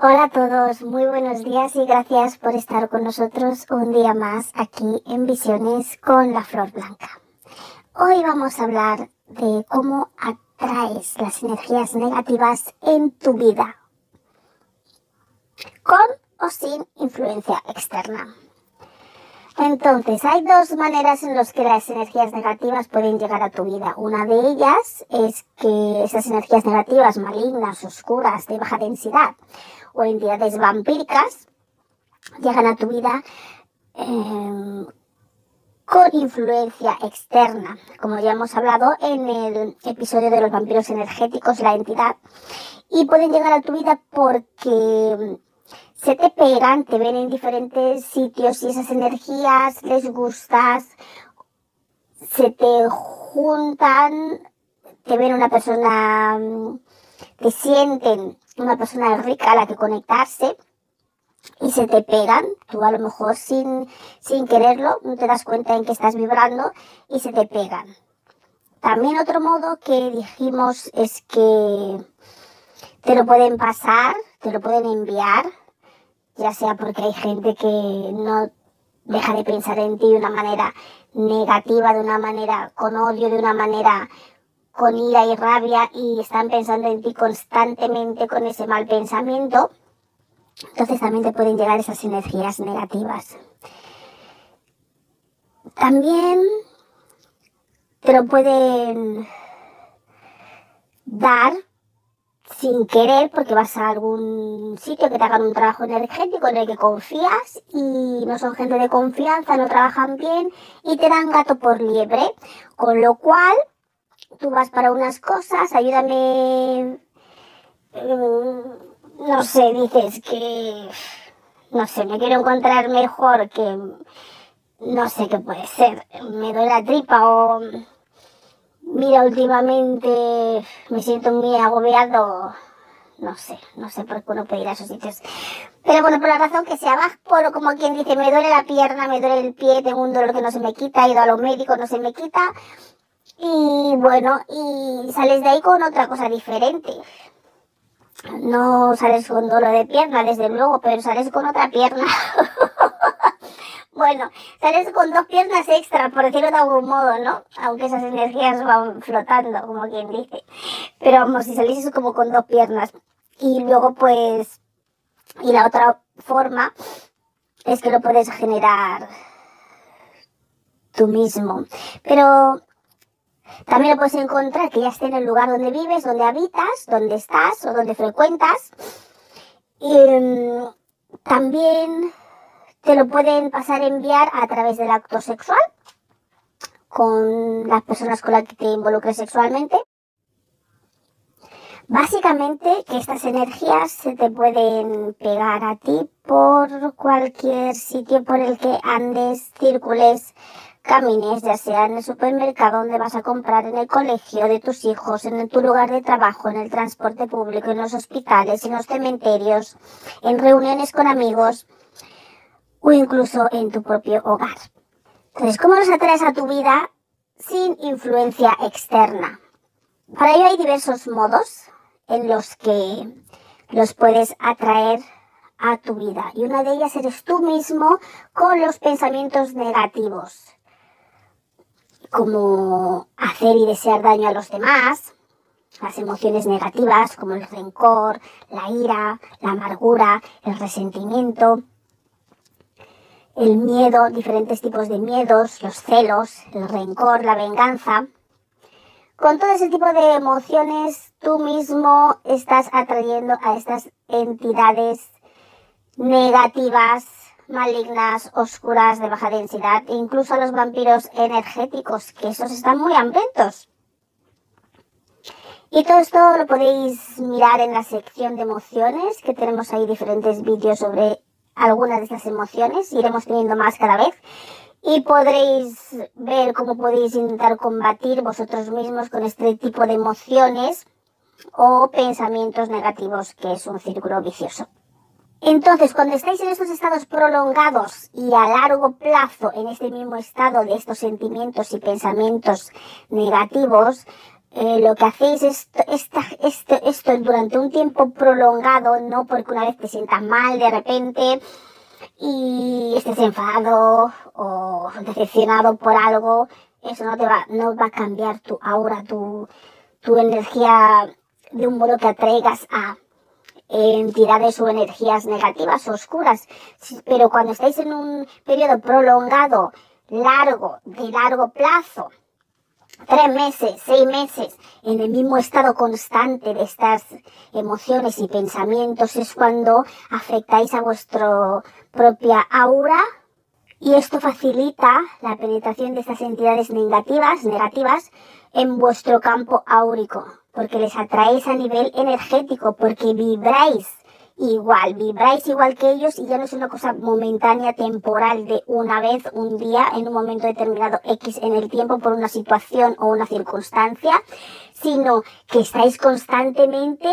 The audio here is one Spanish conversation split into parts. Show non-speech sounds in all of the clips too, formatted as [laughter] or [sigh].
Hola a todos, muy buenos días y gracias por estar con nosotros un día más aquí en Visiones con la Flor Blanca. Hoy vamos a hablar de cómo atraes las energías negativas en tu vida, con o sin influencia externa. Entonces, hay dos maneras en las que las energías negativas pueden llegar a tu vida. Una de ellas es que esas energías negativas malignas, oscuras, de baja densidad, o entidades vampíricas llegan a tu vida em, con influencia externa, como ya hemos hablado en el episodio de los vampiros energéticos, la entidad, y pueden llegar a tu vida porque se te pegan, te ven en diferentes sitios y esas energías les gustas, se te juntan, te ven una persona, te sienten una persona rica a la que conectarse y se te pegan, tú a lo mejor sin, sin quererlo, no te das cuenta en que estás vibrando y se te pegan. También otro modo que dijimos es que te lo pueden pasar, te lo pueden enviar, ya sea porque hay gente que no deja de pensar en ti de una manera negativa, de una manera con odio, de una manera con ira y rabia y están pensando en ti constantemente con ese mal pensamiento, entonces también te pueden llegar esas energías negativas. También te lo pueden dar sin querer porque vas a algún sitio que te hagan un trabajo energético en el que confías y no son gente de confianza, no trabajan bien y te dan gato por liebre, con lo cual tú vas para unas cosas, ayúdame, mm, no sé, dices que, no sé, me quiero encontrar mejor que, no sé qué puede ser, me duele la tripa o, mira, últimamente me siento muy agobiado, no sé, no sé por qué uno puede ir a esos sitios. Pero bueno, por la razón que sea, vas por como quien dice, me duele la pierna, me duele el pie, tengo un dolor que no se me quita, he ido a los médicos, no se me quita. Y bueno, y sales de ahí con otra cosa diferente. No sales con dolor de pierna, desde luego, pero sales con otra pierna. [laughs] bueno, sales con dos piernas extra, por decirlo de algún modo, ¿no? Aunque esas energías van flotando, como quien dice. Pero vamos, si salís como con dos piernas. Y luego pues, y la otra forma es que lo puedes generar tú mismo. Pero también lo puedes encontrar que ya esté en el lugar donde vives, donde habitas, donde estás o donde frecuentas. Y mm, también te lo pueden pasar a enviar a través del acto sexual con las personas con las que te involucres sexualmente. Básicamente que estas energías se te pueden pegar a ti por cualquier sitio por el que andes, circules, camines, ya sea en el supermercado donde vas a comprar, en el colegio de tus hijos, en tu lugar de trabajo, en el transporte público, en los hospitales, en los cementerios, en reuniones con amigos o incluso en tu propio hogar. Entonces, ¿cómo los atraes a tu vida sin influencia externa? Para ello hay diversos modos en los que los puedes atraer a tu vida. Y una de ellas eres tú mismo con los pensamientos negativos como hacer y desear daño a los demás, las emociones negativas como el rencor, la ira, la amargura, el resentimiento, el miedo, diferentes tipos de miedos, los celos, el rencor, la venganza. Con todo ese tipo de emociones, tú mismo estás atrayendo a estas entidades negativas malignas, oscuras, de baja densidad, e incluso a los vampiros energéticos, que esos están muy hambrientos. Y todo esto lo podéis mirar en la sección de emociones, que tenemos ahí diferentes vídeos sobre algunas de estas emociones. Iremos teniendo más cada vez. Y podréis ver cómo podéis intentar combatir vosotros mismos con este tipo de emociones o pensamientos negativos, que es un círculo vicioso. Entonces, cuando estáis en estos estados prolongados y a largo plazo en este mismo estado de estos sentimientos y pensamientos negativos, eh, lo que hacéis es esta, esto, esto durante un tiempo prolongado, no porque una vez te sientas mal de repente y estés enfadado o decepcionado por algo, eso no te va, no va a cambiar tu aura, tu, tu energía de un modo que atraigas a entidades o energías negativas oscuras. Pero cuando estáis en un periodo prolongado, largo, de largo plazo, tres meses, seis meses, en el mismo estado constante de estas emociones y pensamientos, es cuando afectáis a vuestra propia aura y esto facilita la penetración de estas entidades negativas, negativas en vuestro campo áurico, porque les atraéis a nivel energético, porque vibráis igual, vibráis igual que ellos y ya no es una cosa momentánea, temporal, de una vez, un día, en un momento determinado X en el tiempo por una situación o una circunstancia, sino que estáis constantemente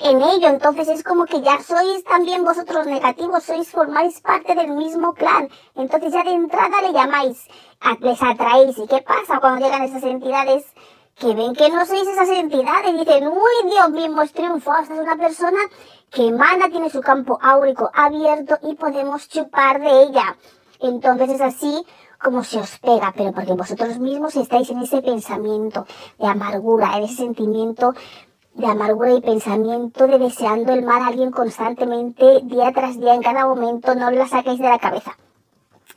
en ello. Entonces es como que ya sois también vosotros negativos, sois, formáis parte del mismo clan. Entonces ya de entrada le llamáis, les atraéis. ¿Y qué pasa cuando llegan esas entidades? Que ven que no sois esas entidades y dicen, uy, Dios mismo, es triunfo. Esta es una persona que emana, tiene su campo áurico abierto y podemos chupar de ella. Entonces es así como se os pega, pero porque vosotros mismos estáis en ese pensamiento de amargura, en ese sentimiento de amargura y pensamiento de deseando el mal a alguien constantemente, día tras día, en cada momento, no la saquéis de la cabeza.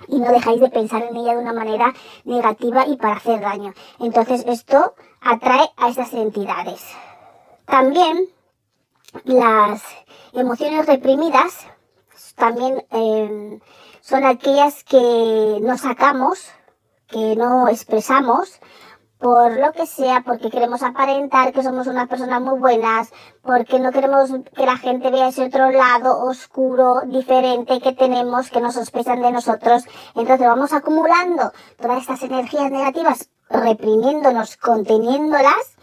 Y no dejáis de pensar en ella de una manera negativa y para hacer daño. Entonces esto atrae a estas entidades. También las emociones reprimidas también eh, son aquellas que no sacamos, que no expresamos, por lo que sea, porque queremos aparentar que somos unas personas muy buenas, porque no queremos que la gente vea ese otro lado oscuro, diferente que tenemos, que nos sospechan de nosotros. Entonces vamos acumulando todas estas energías negativas, reprimiéndonos, conteniéndolas,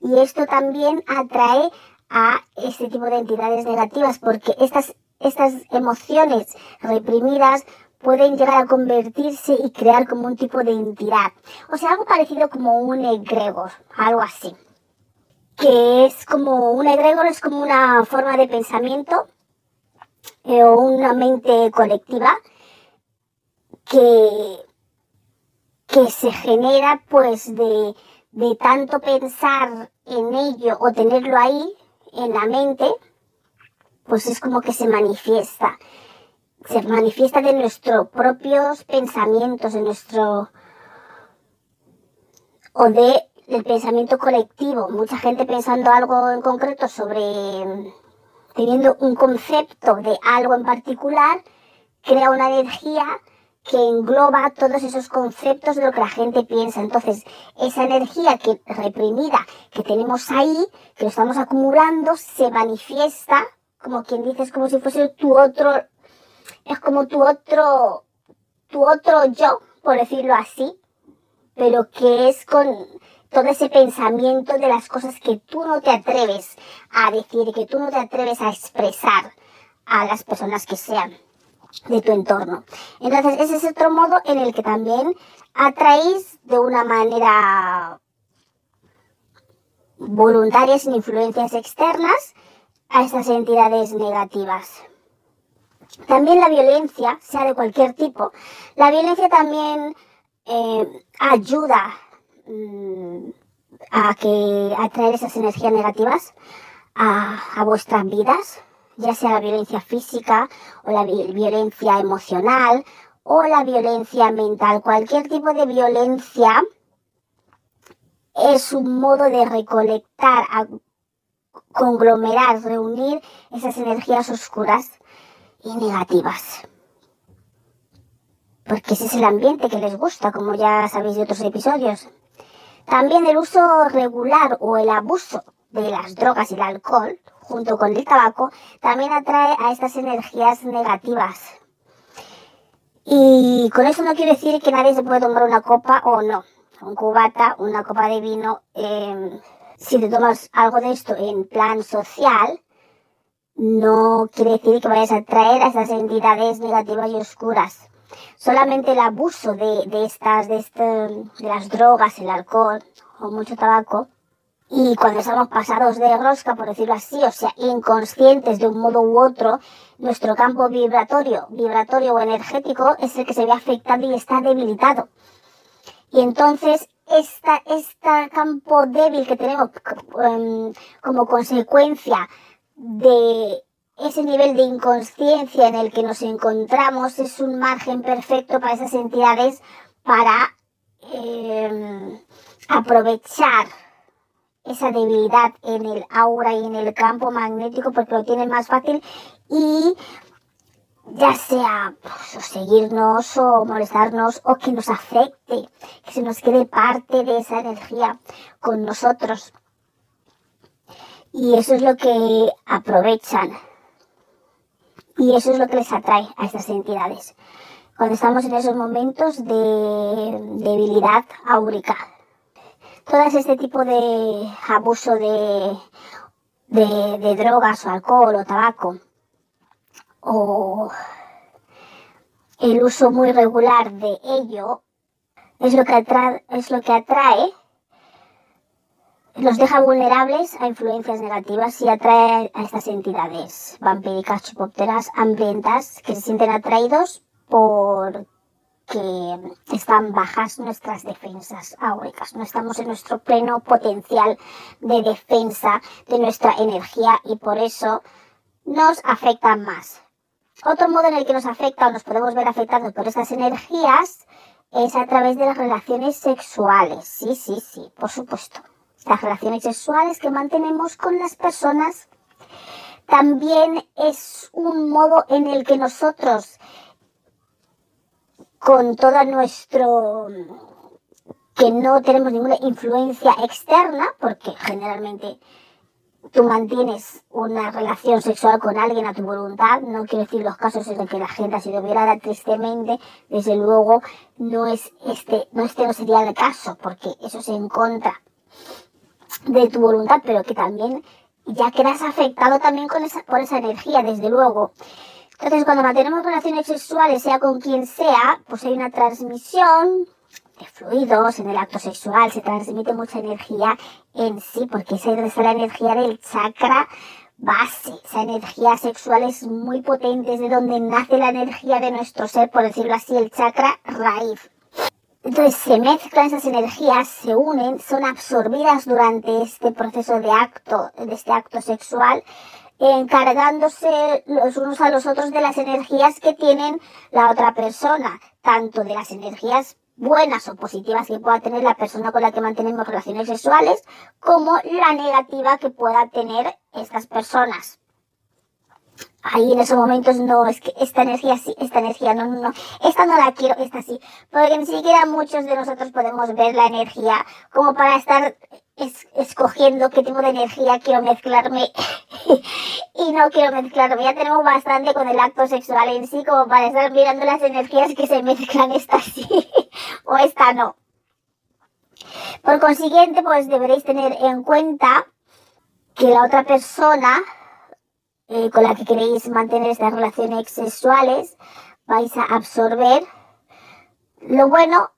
y esto también atrae a este tipo de entidades negativas, porque estas, estas emociones reprimidas pueden llegar a convertirse y crear como un tipo de entidad. O sea, algo parecido como un egregor, algo así. Que es como un egregor, es como una forma de pensamiento eh, o una mente colectiva que, que se genera pues de, de tanto pensar en ello o tenerlo ahí en la mente, pues es como que se manifiesta se manifiesta de nuestros propios pensamientos, de nuestro o de el pensamiento colectivo. Mucha gente pensando algo en concreto sobre teniendo un concepto de algo en particular, crea una energía que engloba todos esos conceptos de lo que la gente piensa. Entonces, esa energía que reprimida que tenemos ahí, que lo estamos acumulando, se manifiesta, como quien dice, es como si fuese tu otro es como tu otro, tu otro yo, por decirlo así, pero que es con todo ese pensamiento de las cosas que tú no te atreves a decir, que tú no te atreves a expresar a las personas que sean de tu entorno. Entonces, ese es otro modo en el que también atraéis de una manera voluntaria, sin influencias externas, a estas entidades negativas. También la violencia, sea de cualquier tipo, la violencia también eh, ayuda mm, a que atraer esas energías negativas a, a, vuestras vidas, ya sea la violencia física o la violencia emocional o la violencia mental. Cualquier tipo de violencia es un modo de recolectar, conglomerar, reunir esas energías oscuras y negativas. Porque ese es el ambiente que les gusta, como ya sabéis de otros episodios. También el uso regular o el abuso de las drogas y el alcohol, junto con el tabaco, también atrae a estas energías negativas. Y con eso no quiero decir que nadie se puede tomar una copa o no. Un cubata, una copa de vino. Em, si te tomas algo de esto en plan social, no quiere decir que vayas a atraer a estas entidades negativas y oscuras. Solamente el abuso de, de estas, de, este, de las drogas, el alcohol o mucho tabaco, y cuando estamos pasados de rosca, por decirlo así, o sea, inconscientes de un modo u otro, nuestro campo vibratorio, vibratorio o energético es el que se ve afectado y está debilitado. Y entonces, esta, este campo débil que tenemos em, como consecuencia de ese nivel de inconsciencia en el que nos encontramos es un margen perfecto para esas entidades para em, aprovechar esa debilidad en el aura y en el campo magnético porque lo tienen más fácil y ya sea pues, seguirnos o molestarnos o que nos afecte, que se nos quede parte de esa energía con nosotros. Y eso es lo que aprovechan. Y eso es lo que les atrae a estas entidades. Cuando estamos en esos momentos de debilidad áurica, todas este tipo de abuso de, de, drogas o alcohol o tabaco o el uso muy regular de ello es lo que es lo que atrae los deja vulnerables a influencias negativas y atrae a estas entidades vampíricas, chupópteras, hambrientas, que se sienten atraídos por que están bajas nuestras defensas áuricas, no estamos en nuestro pleno potencial de defensa de nuestra energía y por eso nos afecta más. Otro modo en el que nos afecta o nos podemos ver afectados por estas energías es a través de las relaciones sexuales. Sí, sí, sí, por supuesto. Las relaciones sexuales que mantenemos con las personas también es un modo en el que nosotros con todo nuestro que no tenemos ninguna influencia externa, porque generalmente tú mantienes una relación sexual con alguien a tu voluntad, no quiero decir los casos en los que la gente ha sido violada tristemente, desde luego no es este, no este no sería el caso, porque eso es en contra de tu voluntad, pero que también ya quedas afectado también con esa, por esa energía, desde luego. Entonces, cuando mantenemos relaciones sexuales, sea con quien sea, pues hay una transmisión de fluidos en el acto sexual, se transmite mucha energía en sí, porque esa es la energía del chakra base. Esa energía sexual es muy potente, es de donde nace la energía de nuestro ser, por decirlo así, el chakra raíz. Entonces se mezclan esas energías, se unen, son absorbidas durante este proceso de acto, de este acto sexual, encargándose los unos a los otros de las energías que tienen la otra persona, tanto de las energías buenas o positivas que pueda tener la persona con la que mantenemos relaciones sexuales, como la negativa que pueda tener estas personas ahí en esos momentos no, es que esta energía sí, esta energía no, no, no, esta no la quiero, esta sí, porque ni siquiera muchos de nosotros podemos ver la energía como para estar escogiendo qué tipo de energía quiero mezclarme [laughs] y no quiero mezclarme. Ya tenemos bastante con el acto sexual en sí como para estar mirando las energías que se mezclan esta sí [laughs] o esta no. Por consiguiente, pues deberéis tener en cuenta que la otra persona eh, con la que queréis mantener estas relaciones sexuales, vais a absorber lo bueno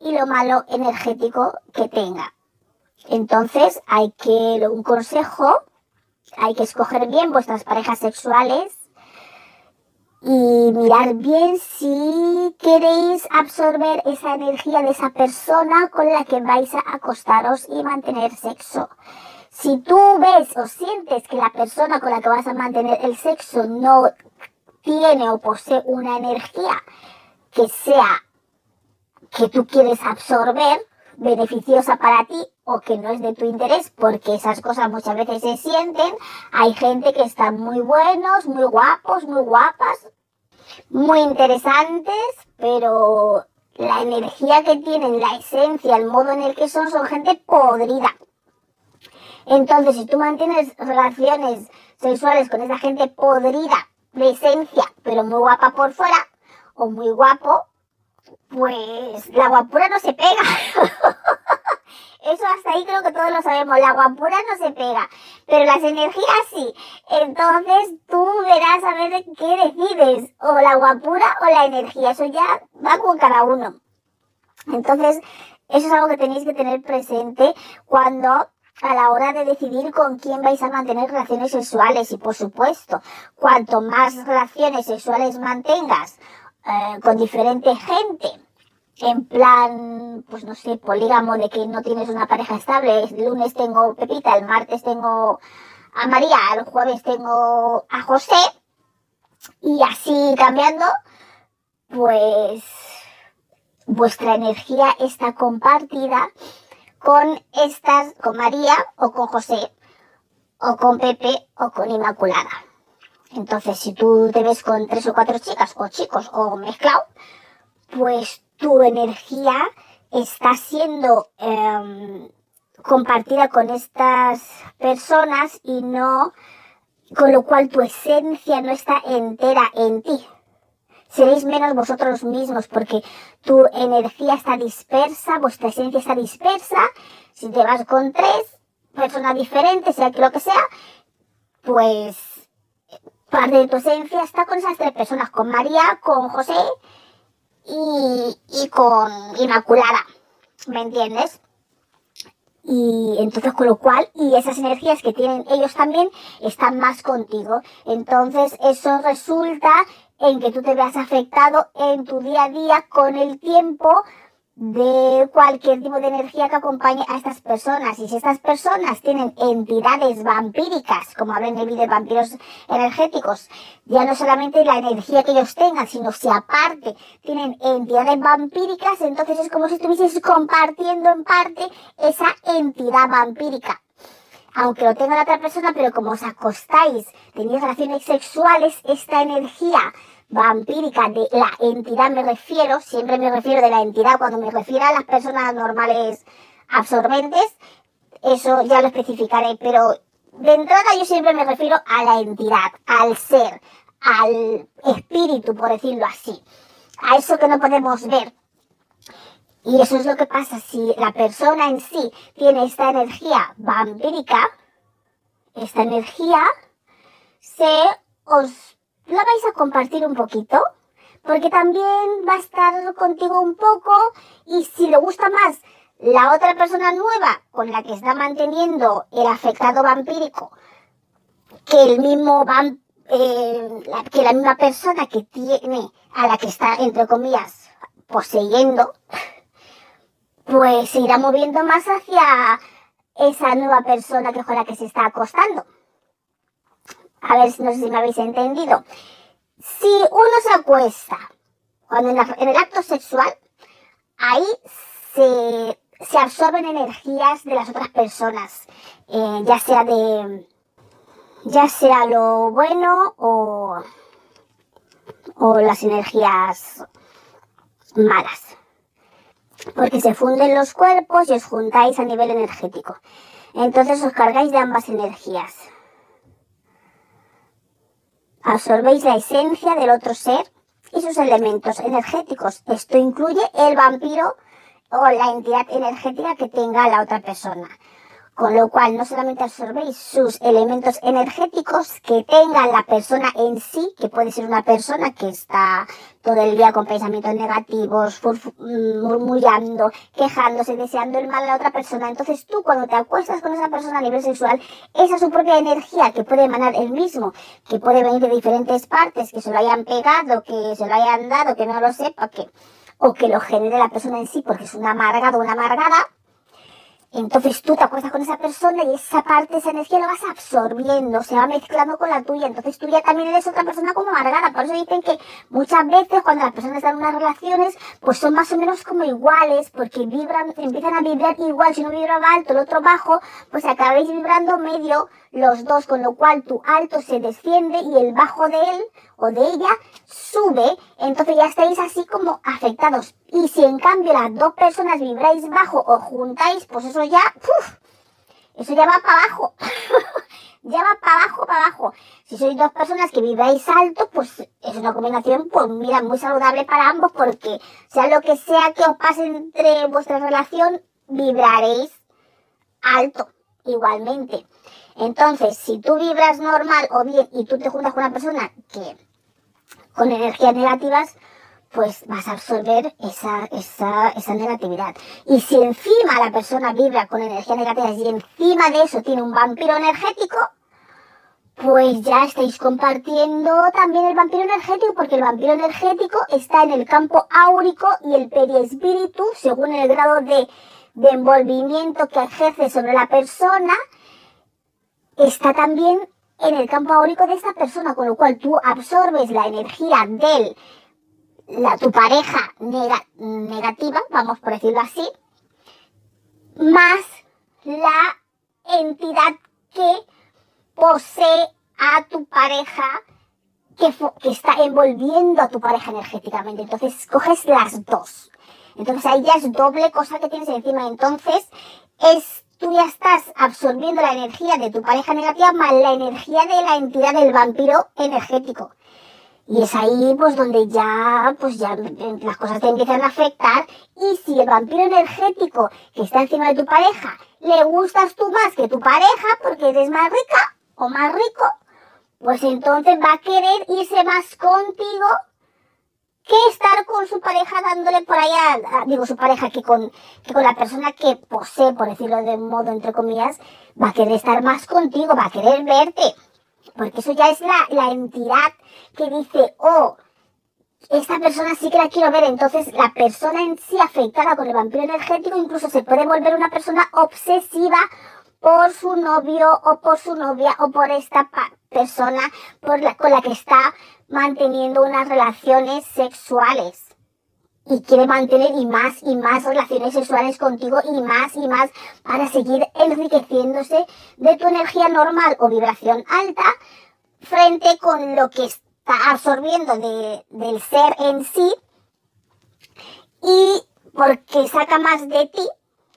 y lo malo energético que tenga. Entonces hay que, un consejo, hay que escoger bien vuestras parejas sexuales y mirar bien si queréis absorber esa energía de esa persona con la que vais a acostaros y mantener sexo. Si tú ves o sientes que la persona con la que vas a mantener el sexo no tiene o posee una energía que sea que tú quieres absorber, beneficiosa para ti o que no es de tu interés, porque esas cosas muchas veces se sienten. Hay gente que están muy buenos, muy guapos, muy guapas, muy interesantes, pero la energía que tienen, la esencia, el modo en el que son, son gente podrida. Entonces, si tú mantienes relaciones sexuales con esa gente podrida de esencia, pero muy guapa por fuera, o muy guapo, pues la guapura no se pega. [laughs] Eso hasta ahí creo que todos lo sabemos. La guapura no se pega, pero las energías sí. Entonces tú verás a ver qué decides, o la guapura o la energía. Eso ya va con cada uno. Entonces, eso es algo que tenéis que tener presente cuando a la hora de decidir con quién vais a mantener relaciones sexuales. Y por supuesto, cuanto más relaciones sexuales mantengas eh, con diferente gente, en plan, pues no sé, polígamo de que no tienes una pareja estable, el lunes tengo Pepita, el martes tengo a María, el jueves tengo a José, y así cambiando, pues vuestra energía está compartida con estas, con María o con José, o con Pepe o con Inmaculada. Entonces, si tú te ves con tres o cuatro chicas o chicos o mezclado, pues tu energía está siendo em, compartida con estas personas y no, con lo cual tu esencia no está entera en ti. Seréis menos vosotros mismos porque tu energía está dispersa, vuestra esencia está dispersa. Si te vas con tres personas diferentes, sea que lo que sea, pues parte de tu esencia está con esas tres personas, con María, con José y, y con Inmaculada. ¿Me entiendes? Y entonces, con lo cual, y esas energías que tienen ellos también están más contigo. Entonces, eso resulta en que tú te veas afectado en tu día a día con el tiempo de cualquier tipo de energía que acompañe a estas personas. Y si estas personas tienen entidades vampíricas, como hablan en el vídeo de vampiros energéticos, ya no solamente la energía que ellos tengan, sino si aparte tienen entidades vampíricas, entonces es como si estuvieses compartiendo en parte esa entidad vampírica. Aunque lo tenga la otra persona, pero como os acostáis, tenéis relaciones sexuales, esta energía vampírica de la entidad me refiero, siempre me refiero de la entidad cuando me refiero a las personas normales absorbentes, eso ya lo especificaré, pero de entrada yo siempre me refiero a la entidad, al ser, al espíritu, por decirlo así, a eso que no podemos ver. Y eso es lo que pasa. Si la persona en sí tiene esta energía vampírica, esta energía se os la vais a compartir un poquito, porque también va a estar contigo un poco y si le gusta más la otra persona nueva con la que está manteniendo el afectado vampírico que el mismo eh, que la misma persona que tiene a la que está entre comillas poseyendo pues se irá moviendo más hacia esa nueva persona que con la que se está acostando a ver, no sé si me habéis entendido. Si uno se acuesta, cuando en, el acto sexual, ahí se, absorben energías de las otras personas, eh, ya sea de, ya sea lo bueno o, o las energías malas. Porque se funden los cuerpos y os juntáis a nivel energético. Entonces os cargáis de ambas energías absorbéis la esencia del otro ser y sus elementos energéticos. Esto incluye el vampiro o la entidad energética que tenga la otra persona. Con lo cual no solamente absorbéis sus elementos energéticos que tenga la persona en sí, que puede ser una persona que está todo el día con pensamientos negativos, mm, murmullando, quejándose, deseando el mal a la otra persona. Entonces tú cuando te acuestas con esa persona a nivel sexual, esa es su propia energía que puede emanar el mismo, que puede venir de diferentes partes, que se lo hayan pegado, que se lo hayan dado, que no lo sepa, que, o que lo genere la persona en sí porque es una amargada o una amargada, entonces tú te acuestas con esa persona y esa parte, esa energía lo vas absorbiendo, se va mezclando con la tuya. Entonces tú ya también eres otra persona como amargada. Por eso dicen que muchas veces cuando las personas están en unas relaciones, pues son más o menos como iguales, porque vibran, empiezan a vibrar igual. Si uno vibraba alto, el otro bajo, pues acabáis vibrando medio los dos, con lo cual tu alto se desciende y el bajo de él o de ella sube, entonces ya estáis así como afectados. Y si en cambio las dos personas vibráis bajo o juntáis, pues eso ya, eso ya va para abajo. [laughs] ya va para abajo, para abajo. Si sois dos personas que vibráis alto, pues es una combinación, pues mira, muy saludable para ambos porque sea lo que sea que os pase entre vuestra relación, vibraréis alto igualmente. Entonces, si tú vibras normal o bien y tú te juntas con una persona que con energías negativas, pues vas a absorber esa, esa, esa negatividad. Y si encima la persona vibra con energías negativas y encima de eso tiene un vampiro energético, pues ya estáis compartiendo también el vampiro energético, porque el vampiro energético está en el campo áurico y el periespíritu, según el grado de, de envolvimiento que ejerce sobre la persona, está también en el campo áurico de esta persona, con lo cual tú absorbes la energía de la, tu pareja negativa, vamos por decirlo así, más la entidad que posee a tu pareja que, que, está envolviendo a tu pareja energéticamente. Entonces coges las dos. Entonces ahí ya es doble cosa que tienes encima. Entonces es tú ya estás absorbiendo la energía de tu pareja negativa más la energía de la entidad del vampiro energético. Y es ahí pues donde ya, pues ya las cosas te empiezan a afectar. Y si el vampiro energético que está encima de tu pareja le gustas tú más que tu pareja porque eres más rica o más rico, pues entonces va a querer irse más contigo que estar con su pareja dándole por allá, digo su pareja, que con, que con la persona que posee, por decirlo de modo entre comillas, va a querer estar más contigo, va a querer verte. Porque eso ya es la, la entidad que dice, oh, esta persona sí que la quiero ver. Entonces la persona en sí afectada con el vampiro energético incluso se puede volver una persona obsesiva por su novio o por su novia o por esta persona por la, con la que está manteniendo unas relaciones sexuales. Y quiere mantener y más y más relaciones sexuales contigo y más y más para seguir enriqueciéndose de tu energía normal o vibración alta frente con lo que está absorbiendo de, del ser en sí y porque saca más de ti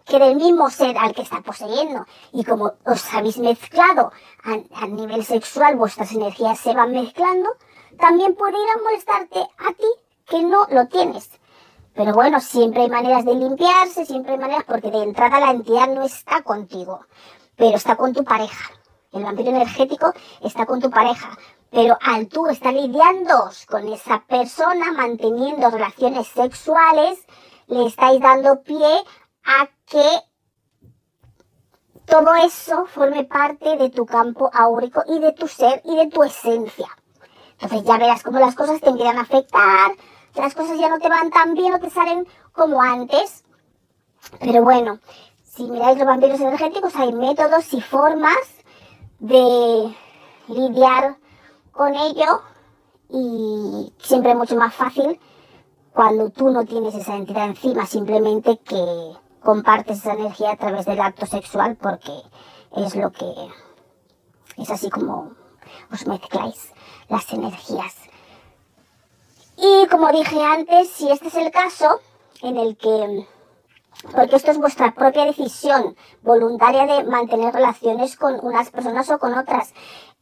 que del mismo ser al que está poseyendo. Y como os habéis mezclado a nivel sexual, vuestras energías se van mezclando, también a molestarte a ti que no lo tienes. Pero bueno, siempre hay maneras de limpiarse, siempre hay maneras, porque de entrada la entidad no está contigo, pero está con tu pareja. El vampiro energético está con tu pareja, pero al tú estar lidiando con esa persona, manteniendo relaciones sexuales, le estáis dando pie a que todo eso forme parte de tu campo áurico y de tu ser y de tu esencia. Entonces ya verás cómo las cosas te empiezan a afectar, las cosas ya no te van tan bien o te salen como antes. Pero bueno, si miráis los vampiros energéticos, hay métodos y formas de lidiar con ello y siempre es mucho más fácil cuando tú no tienes esa entidad encima, simplemente que compartes esa energía a través del acto sexual porque es lo que es así como os mezcláis las energías. Y como dije antes, si este es el caso en el que, porque esto es vuestra propia decisión voluntaria de mantener relaciones con unas personas o con otras,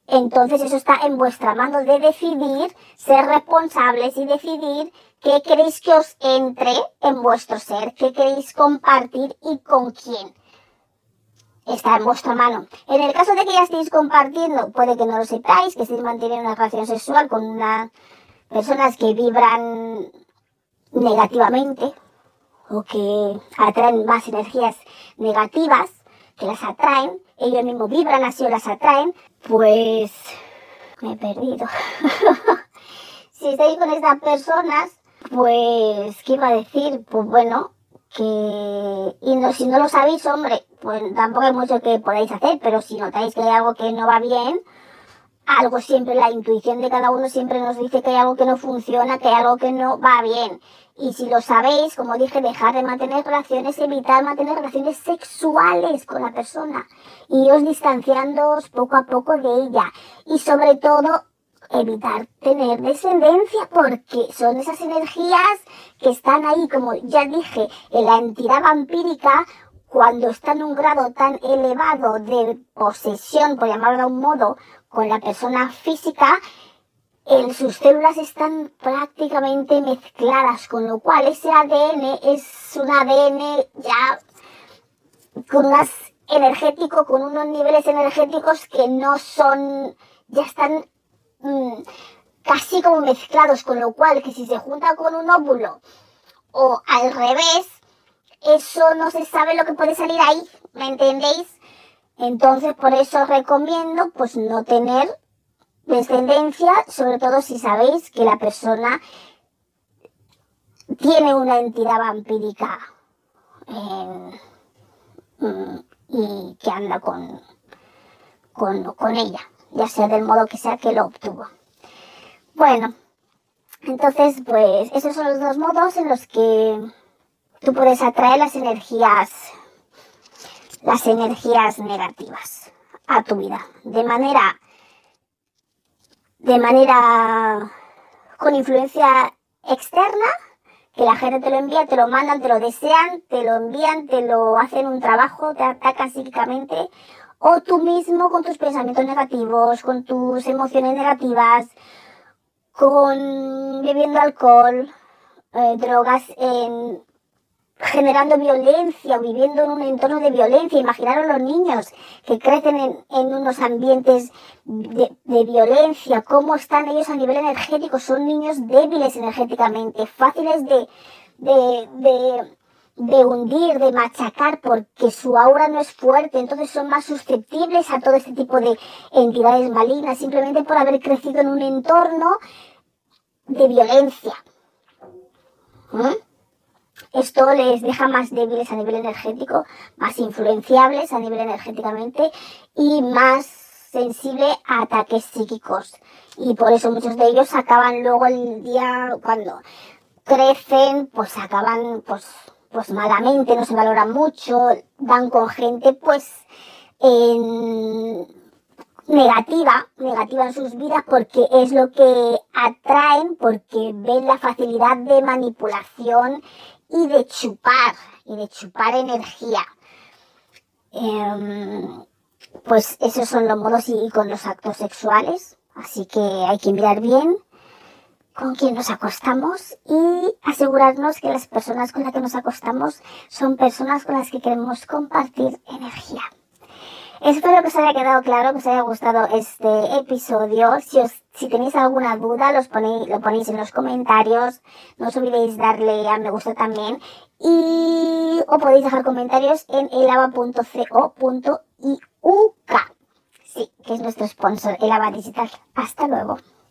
entonces eso está en vuestra mano de decidir, ser responsables y decidir qué queréis que os entre en vuestro ser, qué queréis compartir y con quién está en vuestra mano. En el caso de que ya estéis compartiendo, puede que no lo sepáis, que estéis manteniendo una relación sexual con unas personas que vibran negativamente o que atraen más energías negativas, que las atraen, ellos mismos vibran así o las atraen, pues me he perdido. [laughs] si estáis con estas personas, pues, ¿qué iba a decir? Pues bueno, que y no, si no lo sabéis, hombre, pues tampoco hay mucho que podáis hacer, pero si notáis que hay algo que no va bien, algo siempre, la intuición de cada uno siempre nos dice que hay algo que no funciona, que hay algo que no va bien. Y si lo sabéis, como dije, dejar de mantener relaciones, evitar mantener relaciones sexuales con la persona. Y os distanciándoos poco a poco de ella. Y sobre todo, evitar tener descendencia porque son esas energías que están ahí, como ya dije, en la entidad vampírica cuando está en un grado tan elevado de posesión, por llamarlo de un modo, con la persona física, en sus células están prácticamente mezcladas, con lo cual ese ADN es un ADN ya con unas energético, con unos niveles energéticos que no son, ya están mm, casi como mezclados, con lo cual que si se junta con un óvulo o al revés, eso no se sabe lo que puede salir ahí, ¿me entendéis? Entonces por eso recomiendo pues no tener descendencia, sobre todo si sabéis que la persona tiene una entidad vampírica mm, y que anda con, con, con ella, ya sea del modo que sea que lo obtuvo. Bueno, entonces pues esos son los dos modos en los que tú puedes atraer las energías, las energías negativas a tu vida, de manera de manera con influencia externa, que la gente te lo envía, te lo mandan, te lo desean, te lo envían, te lo hacen un trabajo, te atacan psíquicamente, o tú mismo con tus pensamientos negativos, con tus emociones negativas, con bebiendo alcohol, eh, drogas, en generando violencia o viviendo en un entorno de violencia. Imaginaros los niños que crecen en, unos ambientes de, violencia, cómo están ellos a nivel energético. Son niños débiles energéticamente, fáciles de, de, de hundir, de machacar, porque su aura no es fuerte, entonces son más susceptibles a todo este tipo de entidades malignas, simplemente por haber crecido en un entorno de violencia. ¿Mm? Esto les deja más débiles a nivel energético, más influenciables a nivel energéticamente y más sensible a ataques psíquicos. Y por eso muchos de ellos acaban luego el día cuando crecen, pues acaban pues, pues malamente, no se valoran mucho, dan con gente pues en negativa, negativa en sus vidas porque es lo que atraen, porque ven la facilidad de manipulación y de chupar, y de chupar energía. Em, pues esos son los modos y, con los actos sexuales. Así que hay que mirar bien con quién nos acostamos y asegurarnos que las personas con las que nos acostamos son personas con las que queremos compartir energía. Espero que os haya quedado claro, que os haya gustado este episodio. Si, os, si tenéis alguna duda, los ponéis, lo ponéis en los comentarios. No os olvidéis darle a me gusta también. Y o podéis dejar comentarios en elava.co.iuk. Sí, que es nuestro sponsor, Elava Digital. Hasta luego.